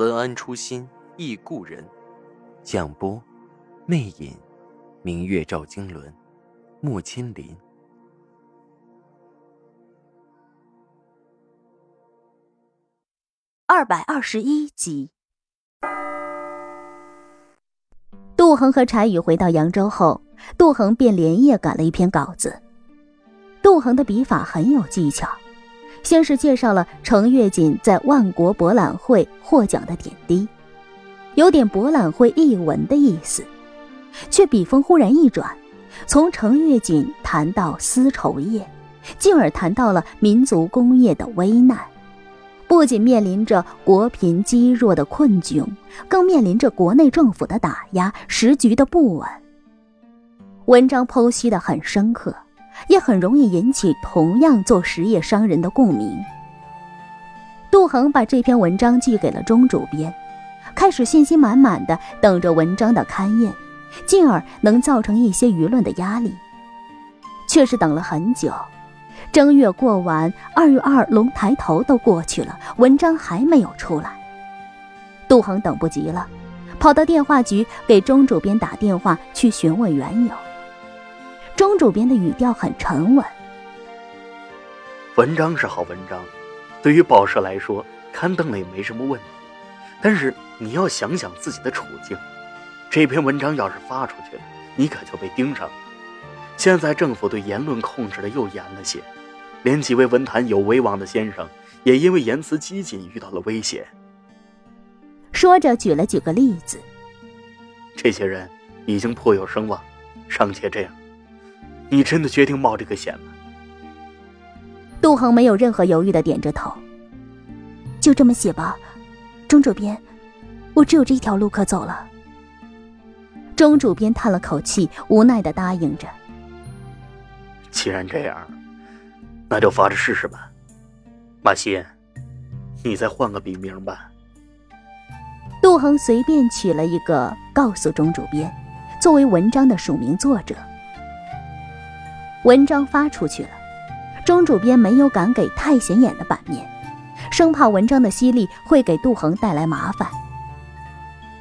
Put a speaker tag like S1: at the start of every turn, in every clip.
S1: 文安初心忆故人，蒋波，魅影，明月照经纶，木千林。
S2: 二百二十一集。杜恒和柴宇回到扬州后，杜恒便连夜赶了一篇稿子。杜恒的笔法很有技巧。先是介绍了程跃锦在万国博览会获奖的点滴，有点博览会译文的意思，却笔锋忽然一转，从程跃锦谈到丝绸业，进而谈到了民族工业的危难，不仅面临着国贫积弱的困窘，更面临着国内政府的打压、时局的不稳。文章剖析的很深刻。也很容易引起同样做实业商人的共鸣。杜恒把这篇文章寄给了钟主编，开始信心满满的等着文章的刊印，进而能造成一些舆论的压力。却是等了很久，正月过完，二月二龙抬头都过去了，文章还没有出来。杜恒等不及了，跑到电话局给钟主编打电话去询问缘由。钟主编的语调很沉稳。
S3: 文章是好文章，对于报社来说，刊登了也没什么问题。但是你要想想自己的处境，这篇文章要是发出去了，你可就被盯上了。现在政府对言论控制的又严了些，连几位文坛有威望的先生也因为言辞激进遇到了危险。
S2: 说着举了几个例子，
S3: 这些人已经颇有声望，尚且这样。你真的决定冒这个险吗？
S2: 杜恒没有任何犹豫的点着头。就这么写吧，钟主编，我只有这一条路可走了。钟主编叹了口气，无奈的答应着。
S3: 既然这样，那就发着试试吧。马西，你再换个笔名吧。
S2: 杜恒随便取了一个，告诉钟主编，作为文章的署名作者。文章发出去了，钟主编没有敢给太显眼的版面，生怕文章的犀利会给杜恒带来麻烦。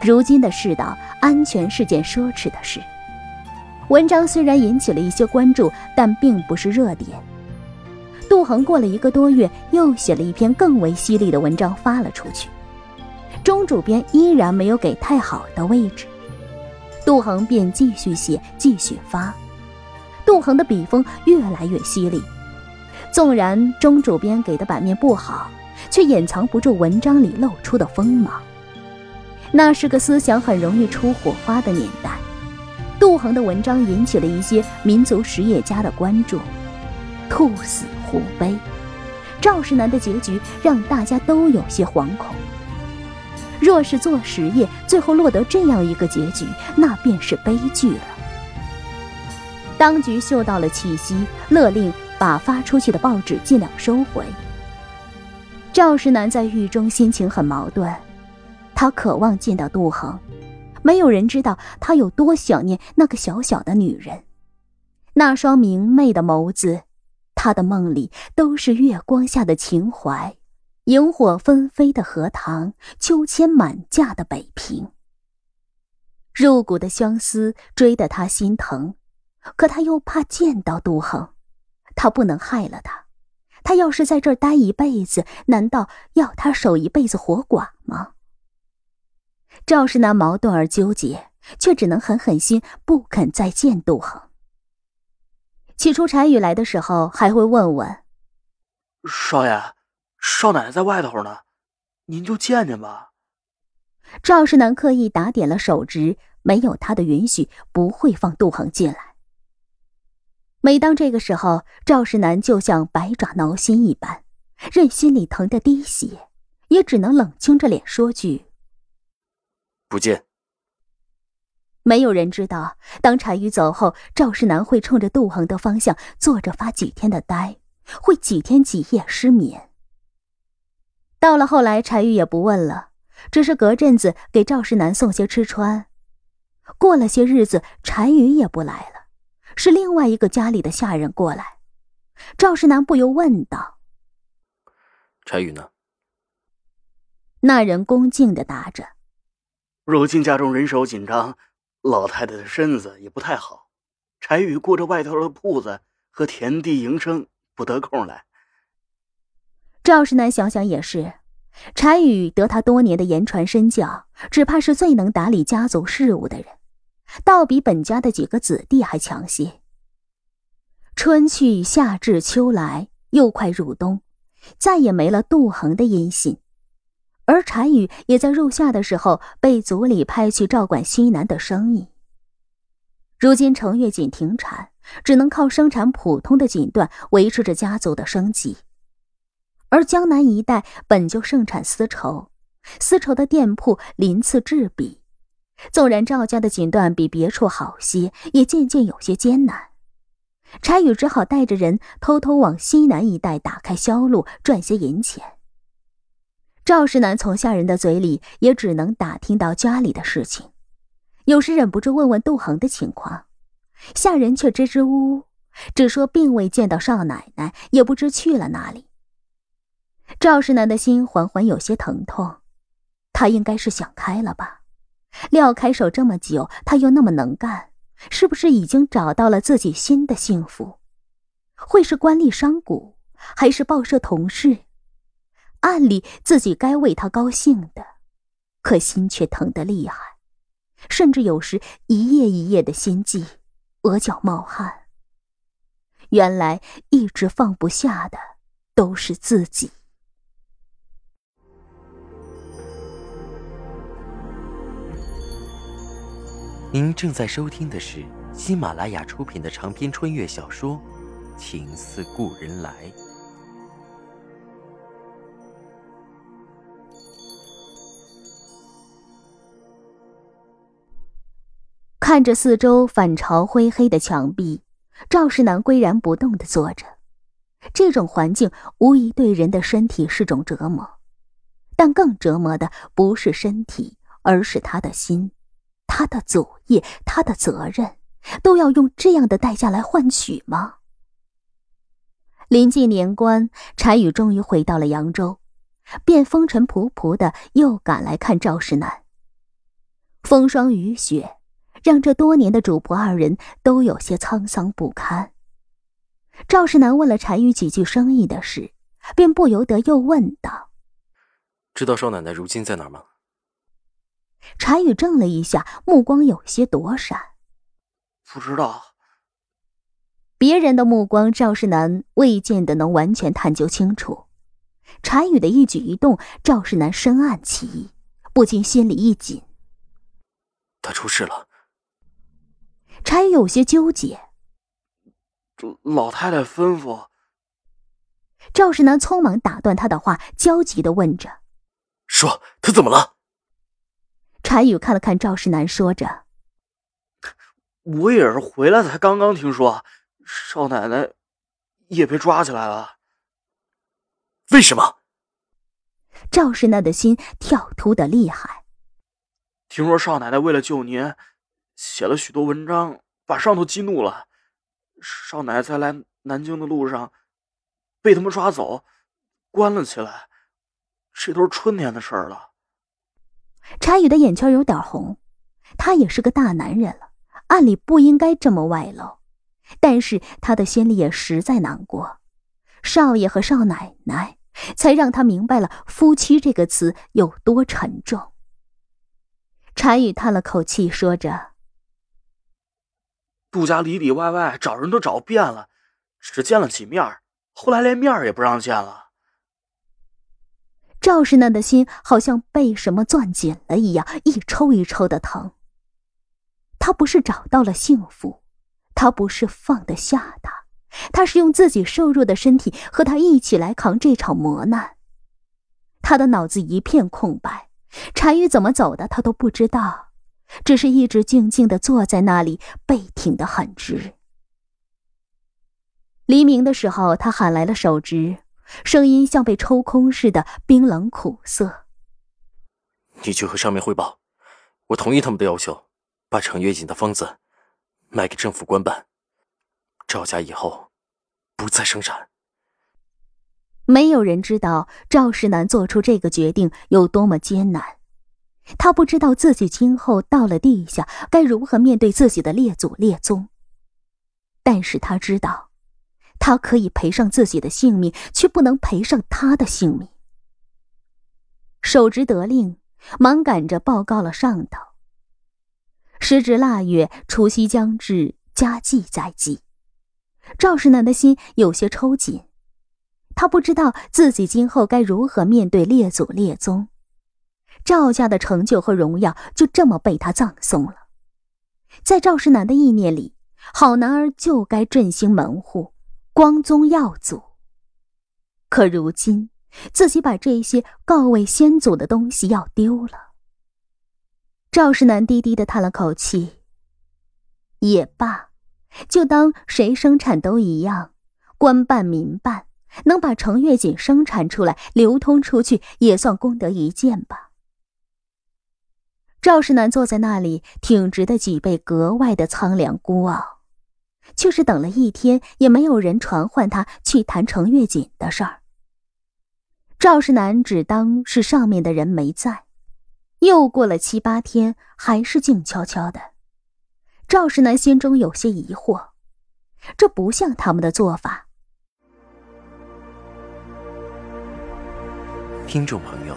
S2: 如今的世道，安全是件奢侈的事。文章虽然引起了一些关注，但并不是热点。杜恒过了一个多月，又写了一篇更为犀利的文章发了出去，钟主编依然没有给太好的位置，杜恒便继续写，继续发。杜衡的笔锋越来越犀利，纵然钟主编给的版面不好，却掩藏不住文章里露出的锋芒。那是个思想很容易出火花的年代，杜恒的文章引起了一些民族实业家的关注。兔死狐悲，赵世南的结局让大家都有些惶恐。若是做实业，最后落得这样一个结局，那便是悲剧了。当局嗅到了气息，勒令把发出去的报纸尽量收回。赵世南在狱中心情很矛盾，他渴望见到杜恒，没有人知道他有多想念那个小小的女人，那双明媚的眸子，他的梦里都是月光下的情怀，萤火纷飞的荷塘，秋千满架的北平。入骨的相思追得他心疼。可他又怕见到杜恒，他不能害了他。他要是在这儿待一辈子，难道要他守一辈子活寡吗？赵世南矛盾而纠结，却只能狠狠心，不肯再见杜恒。起初柴宇来的时候，还会问问：“
S3: 少爷，少奶奶在外头呢，您就见见吧。”
S2: 赵世南刻意打点了手职，没有他的允许，不会放杜恒进来。每当这个时候，赵世南就像百爪挠心一般，任心里疼得滴血，也只能冷清着脸说句
S1: 不见。
S2: 没有人知道，当柴宇走后，赵世南会冲着杜恒的方向坐着发几天的呆，会几天几夜失眠。到了后来，柴宇也不问了，只是隔阵子给赵世南送些吃穿。过了些日子，柴宇也不来了，是另外一个家里的下人过来。赵世南不由问道：“
S1: 柴宇呢？”
S2: 那人恭敬的答着：“
S3: 如今家中人手紧张。”老太太的身子也不太好，柴宇顾着外头的铺子和田地营生，不得空来。
S2: 赵世南想想也是，柴宇得他多年的言传身教，只怕是最能打理家族事务的人，倒比本家的几个子弟还强些。春去夏至秋来，又快入冬，再也没了杜恒的音信。而柴宇也在入夏的时候被族里派去照管西南的生意。如今程月锦停产，只能靠生产普通的锦缎维持着家族的生计。而江南一带本就盛产丝绸，丝绸的店铺鳞次栉比，纵然赵家的锦缎比别处好些，也渐渐有些艰难。柴宇只好带着人偷偷往西南一带打开销路，赚些银钱。赵世南从下人的嘴里也只能打听到家里的事情，有时忍不住问问杜恒的情况，下人却支支吾吾，只说并未见到少奶奶，也不知去了哪里。赵世南的心缓缓有些疼痛，他应该是想开了吧？廖开手这么久，他又那么能干，是不是已经找到了自己新的幸福？会是官吏商贾，还是报社同事？暗里自己该为他高兴的，可心却疼得厉害，甚至有时一夜一夜的心悸，额角冒汗。原来一直放不下的都是自己。
S1: 您正在收听的是喜马拉雅出品的长篇穿越小说《情似故人来》。
S2: 看着四周反潮灰黑的墙壁，赵世南岿然不动的坐着。这种环境无疑对人的身体是种折磨，但更折磨的不是身体，而是他的心，他的祖业，他的责任，都要用这样的代价来换取吗？临近年关，柴宇终于回到了扬州，便风尘仆仆的又赶来看赵世南。风霜雨雪。让这多年的主仆二人都有些沧桑不堪。赵世南问了柴宇几句生意的事，便不由得又问道：“
S1: 知道少奶奶如今在哪儿吗？”
S2: 柴宇怔了一下，目光有些躲闪。
S3: “不知道。”
S2: 别人的目光，赵世南未见得能完全探究清楚。柴宇的一举一动，赵世南深谙其意，不禁心里一紧。
S1: 他出事了。
S2: 柴宇有些纠结。
S3: 这老太太吩咐。
S2: 赵世南匆忙打断他的话，焦急的问着：“
S1: 说他怎么了？”
S2: 柴宇看了看赵世南，说着：“
S3: 我也是回来才刚刚听说，少奶奶也被抓起来了。
S1: 为什么？”
S2: 赵世南的心跳突的厉害。
S3: 听说少奶奶为了救您。写了许多文章，把上头激怒了。少奶奶在来南京的路上，被他们抓走，关了起来。这都是春天的事儿了。
S2: 柴宇的眼圈有点红，他也是个大男人了，按理不应该这么外露，但是他的心里也实在难过。少爷和少奶奶，才让他明白了“夫妻”这个词有多沉重。柴宇叹了口气，说着。
S3: 杜家里里外外找人都找遍了，只见了几面，后来连面也不让见了。
S2: 赵世南的心好像被什么攥紧了一样，一抽一抽的疼。他不是找到了幸福，他不是放得下他，他是用自己瘦弱的身体和他一起来扛这场磨难。他的脑子一片空白，单于怎么走的，他都不知道，只是一直静静的坐在那里，背挺得很直。黎明的时候，他喊来了守职，声音像被抽空似的，冰冷苦涩。
S1: 你去和上面汇报，我同意他们的要求，把程月锦的方子卖给政府官办，赵家以后不再生产。
S2: 没有人知道赵世南做出这个决定有多么艰难，他不知道自己今后到了地下该如何面对自己的列祖列宗，但是他知道，他可以赔上自己的性命，却不能赔上他的性命。守职得令，忙赶着报告了上头。时值腊月，除夕将至，家祭在即，赵世南的心有些抽紧。他不知道自己今后该如何面对列祖列宗，赵家的成就和荣耀就这么被他葬送了。在赵世南的意念里，好男儿就该振兴门户，光宗耀祖。可如今，自己把这些告慰先祖的东西要丢了。赵世南低低的叹了口气。也罢，就当谁生产都一样，官办民办。能把程月锦生产出来、流通出去，也算功德一件吧。赵世南坐在那里，挺直的脊背格外的苍凉孤傲，却是等了一天，也没有人传唤他去谈程月锦的事儿。赵世南只当是上面的人没在。又过了七八天，还是静悄悄的。赵世南心中有些疑惑，这不像他们的做法。
S1: 听众朋友，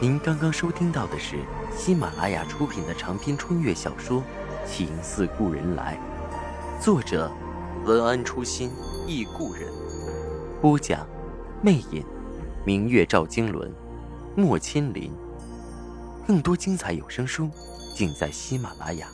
S1: 您刚刚收听到的是喜马拉雅出品的长篇穿越小说《情似故人来》，作者文安初心忆故人，播讲魅影，明月照经纶，莫亲临。更多精彩有声书，尽在喜马拉雅。